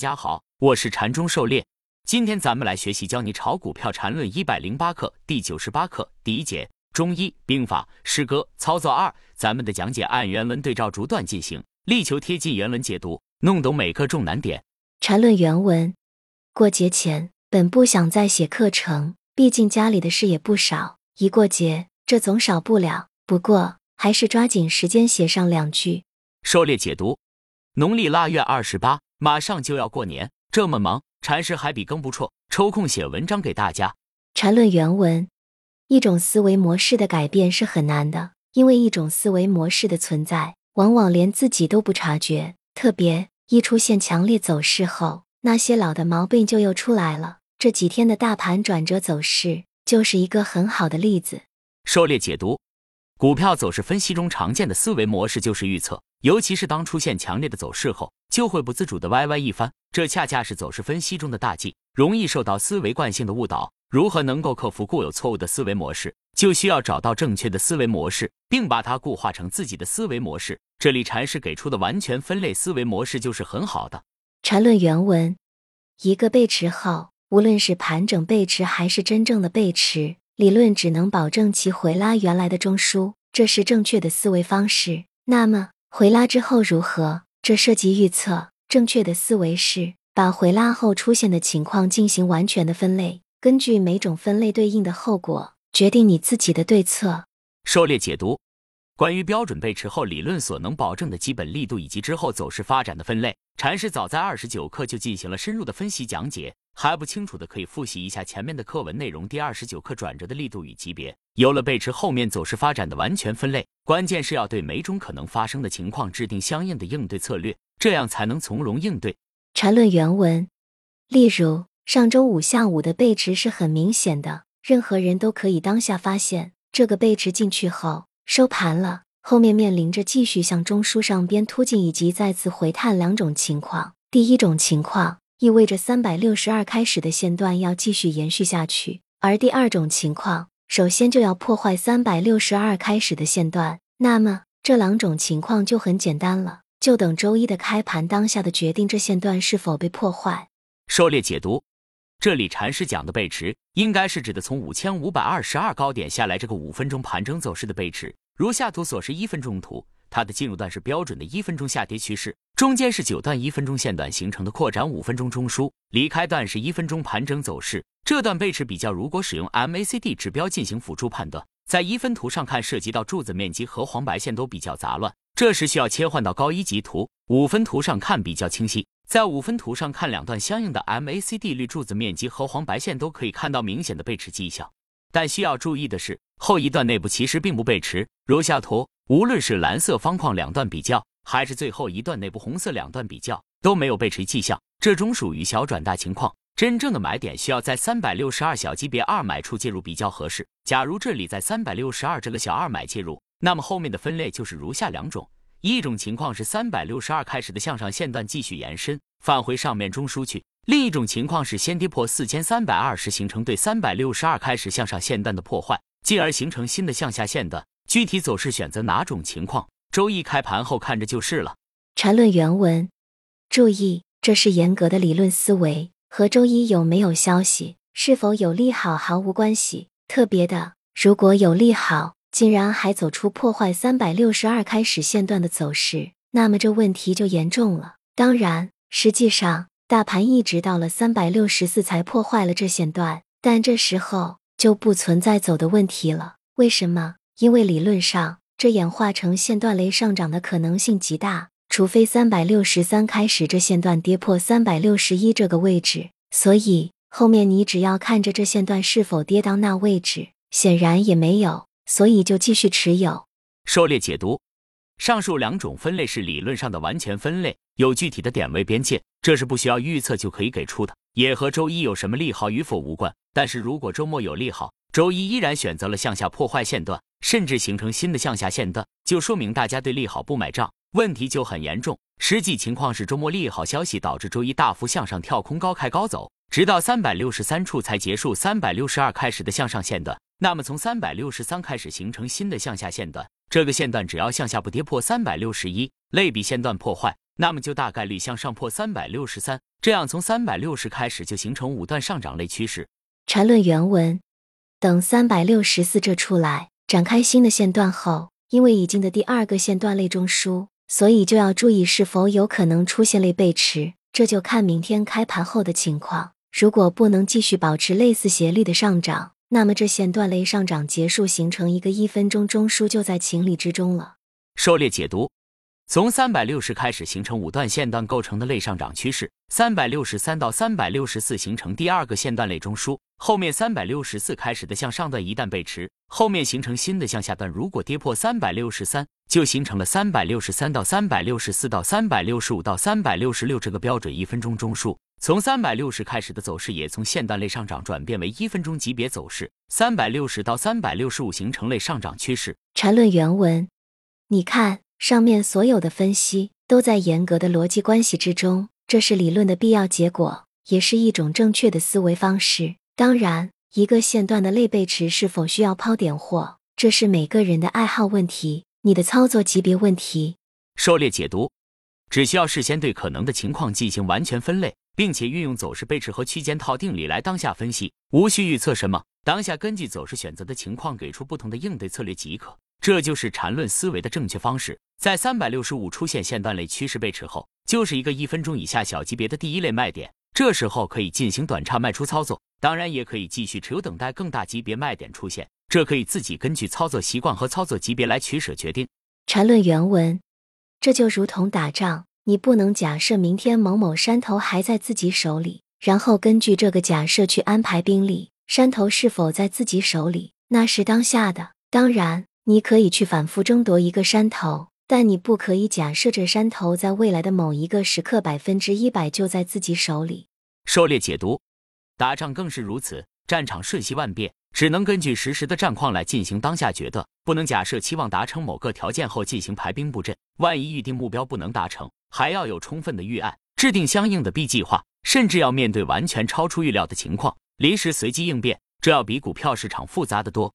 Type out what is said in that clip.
大家好，我是禅中狩猎。今天咱们来学习教你炒股票禅论一百零八课第九十八课第一节中医兵法诗歌操作二。咱们的讲解按原文对照逐段进行，力求贴近原文解读，弄懂每个重难点。禅论原文：过节前本不想再写课程，毕竟家里的事也不少，一过节这总少不了。不过还是抓紧时间写上两句。狩猎解读：农历腊月二十八。马上就要过年，这么忙，禅师还比更不错，抽空写文章给大家。禅论原文：一种思维模式的改变是很难的，因为一种思维模式的存在，往往连自己都不察觉。特别一出现强烈走势后，那些老的毛病就又出来了。这几天的大盘转折走势就是一个很好的例子。狩猎解读：股票走势分析中常见的思维模式就是预测。尤其是当出现强烈的走势后，就会不自主的歪歪一番，这恰恰是走势分析中的大忌，容易受到思维惯性的误导。如何能够克服固有错误的思维模式，就需要找到正确的思维模式，并把它固化成自己的思维模式。这里禅师给出的完全分类思维模式就是很好的。禅论原文：一个背驰后，无论是盘整背驰还是真正的背驰，理论只能保证其回拉原来的中枢，这是正确的思维方式。那么。回拉之后如何？这涉及预测。正确的思维是把回拉后出现的情况进行完全的分类，根据每种分类对应的后果，决定你自己的对策。狩猎解读：关于标准背驰后理论所能保证的基本力度以及之后走势发展的分类，禅师早在二十九课就进行了深入的分析讲解。还不清楚的可以复习一下前面的课文内容。第二十九课转折的力度与级别，有了背驰后面走势发展的完全分类，关键是要对每种可能发生的情况制定相应的应对策略，这样才能从容应对。缠论原文，例如上周五下午的背驰是很明显的，任何人都可以当下发现这个背驰进去后收盘了，后面面临着继续向中枢上边突进以及再次回探两种情况。第一种情况。意味着三百六十二开始的线段要继续延续下去，而第二种情况，首先就要破坏三百六十二开始的线段。那么这两种情况就很简单了，就等周一的开盘当下的决定这线段是否被破坏。狩猎解读，这里禅师讲的背驰，应该是指的从五千五百二十二高点下来这个五分钟盘整走势的背驰。如下图所示一分钟图。它的进入段是标准的一分钟下跌趋势，中间是九段一分钟线段形成的扩展五分钟中枢，离开段是一分钟盘整走势。这段背驰比较，如果使用 MACD 指标进行辅助判断，在一分图上看，涉及到柱子面积和黄白线都比较杂乱，这时需要切换到高一级图。五分图上看比较清晰，在五分图上看两段相应的 MACD 绿柱子面积和黄白线都可以看到明显的背驰迹象。但需要注意的是，后一段内部其实并不背驰，如下图。无论是蓝色方框两段比较，还是最后一段内部红色两段比较，都没有背驰迹象，这种属于小转大情况。真正的买点需要在三百六十二小级别二买处介入比较合适。假如这里在三百六十二这个小二买介入，那么后面的分类就是如下两种：一种情况是三百六十二开始的向上线段继续延伸，返回上面中枢去；另一种情况是先跌破四千三百二十，形成对三百六十二开始向上线段的破坏，进而形成新的向下线段。具体走势选择哪种情况，周一开盘后看着就是了。缠论原文，注意，这是严格的理论思维，和周一有没有消息、是否有利好毫无关系。特别的，如果有利好，竟然还走出破坏三百六十二开始线段的走势，那么这问题就严重了。当然，实际上大盘一直到了三百六十四才破坏了这线段，但这时候就不存在走的问题了。为什么？因为理论上，这演化成线段雷上涨的可能性极大，除非三百六十三开始这线段跌破三百六十一这个位置，所以后面你只要看着这线段是否跌到那位置，显然也没有，所以就继续持有。狩猎解读，上述两种分类是理论上的完全分类，有具体的点位边界，这是不需要预测就可以给出的，也和周一有什么利好与否无关。但是如果周末有利好，周一依然选择了向下破坏线段。甚至形成新的向下线段，就说明大家对利好不买账，问题就很严重。实际情况是周末利好消息导致周一大幅向上跳空高开高走，直到三百六十三处才结束三百六十二开始的向上线段。那么从三百六十三开始形成新的向下线段，这个线段只要向下不跌破三百六十一，类比线段破坏，那么就大概率向上破三百六十三。这样从三百六十开始就形成五段上涨类趋势。缠论原文：等三百六十四这出来展开新的线段后，因为已经的第二个线段类中枢，所以就要注意是否有可能出现类背驰，这就看明天开盘后的情况。如果不能继续保持类似斜率的上涨，那么这线段类上涨结束，形成一个一分钟中枢，就在情理之中了。狩猎解读。从三百六十开始形成五段线段构成的类上涨趋势，三百六十三到三百六十四形成第二个线段类中枢，后面三百六十四开始的向上段一旦背驰，后面形成新的向下段，如果跌破三百六十三，就形成了三百六十三到三百六十四到三百六十五到三百六十六这个标准一分钟中枢。从三百六十开始的走势也从线段类上涨转变为一分钟级别走势，三百六十到三百六十五形成类上涨趋势。缠论原文，你看。上面所有的分析都在严格的逻辑关系之中，这是理论的必要结果，也是一种正确的思维方式。当然，一个线段的类背驰是否需要抛点货，这是每个人的爱好问题，你的操作级别问题。狩猎解读，只需要事先对可能的情况进行完全分类，并且运用走势背驰和区间套定理来当下分析，无需预测什么，当下根据走势选择的情况给出不同的应对策略即可。这就是缠论思维的正确方式。在三百六十五出现线段类趋势背驰后，就是一个一分钟以下小级别的第一类卖点，这时候可以进行短差卖出操作，当然也可以继续持有，等待更大级别卖点出现。这可以自己根据操作习惯和操作级别来取舍决定。缠论原文：这就如同打仗，你不能假设明天某某山头还在自己手里，然后根据这个假设去安排兵力。山头是否在自己手里，那是当下的，当然。你可以去反复争夺一个山头，但你不可以假设这山头在未来的某一个时刻百分之一百就在自己手里。狩猎解读，打仗更是如此，战场瞬息万变，只能根据实时的战况来进行当下决断，不能假设期望达成某个条件后进行排兵布阵。万一预定目标不能达成，还要有充分的预案，制定相应的 B 计划，甚至要面对完全超出预料的情况，临时随机应变，这要比股票市场复杂的多。